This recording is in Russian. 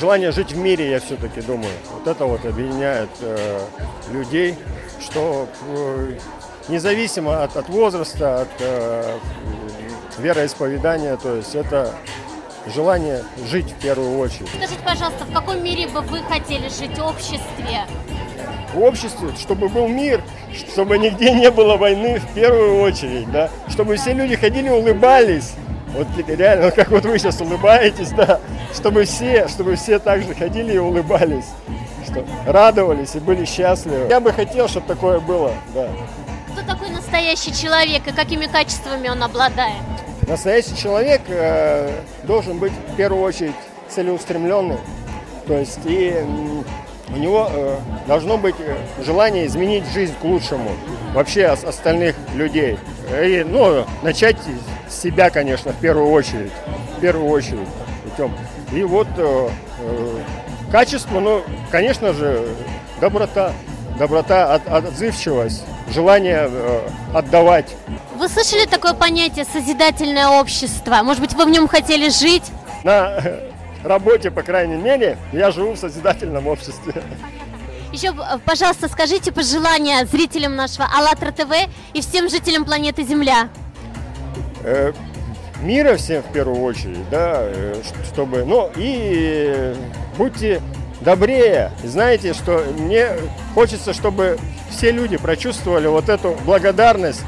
желание жить в мире, я все-таки думаю. Вот это вот объединяет э, людей, что э, независимо от, от возраста, от э, вероисповедания, то есть это желание жить в первую очередь. Скажите, пожалуйста, в каком мире бы вы хотели жить в обществе? В обществе, чтобы был мир, чтобы нигде не было войны в первую очередь, да, чтобы все люди ходили улыбались, вот реально, как вот вы сейчас улыбаетесь, да, чтобы все, чтобы все также ходили и улыбались, что радовались и были счастливы. Я бы хотел, чтобы такое было, да. Кто такой настоящий человек и какими качествами он обладает? Настоящий человек э, должен быть в первую очередь целеустремленным, то есть и у него э, должно быть э, желание изменить жизнь к лучшему вообще ос- остальных людей. И, ну, начать с себя, конечно, в первую очередь. В первую очередь. Артем. И вот э, э, качество, ну, конечно же, доброта. Доброта, от- отзывчивость, желание э, отдавать. Вы слышали такое понятие «созидательное общество»? Может быть, вы в нем хотели жить? На работе, по крайней мере, я живу в созидательном обществе. Еще, э, пожалуйста, скажите пожелания зрителям нашего АЛЛАТРА ТВ и всем жителям планеты Земля. Э, мира всем в первую очередь, да, э, чтобы, ну и будьте добрее. Знаете, что мне хочется, чтобы все люди прочувствовали вот эту благодарность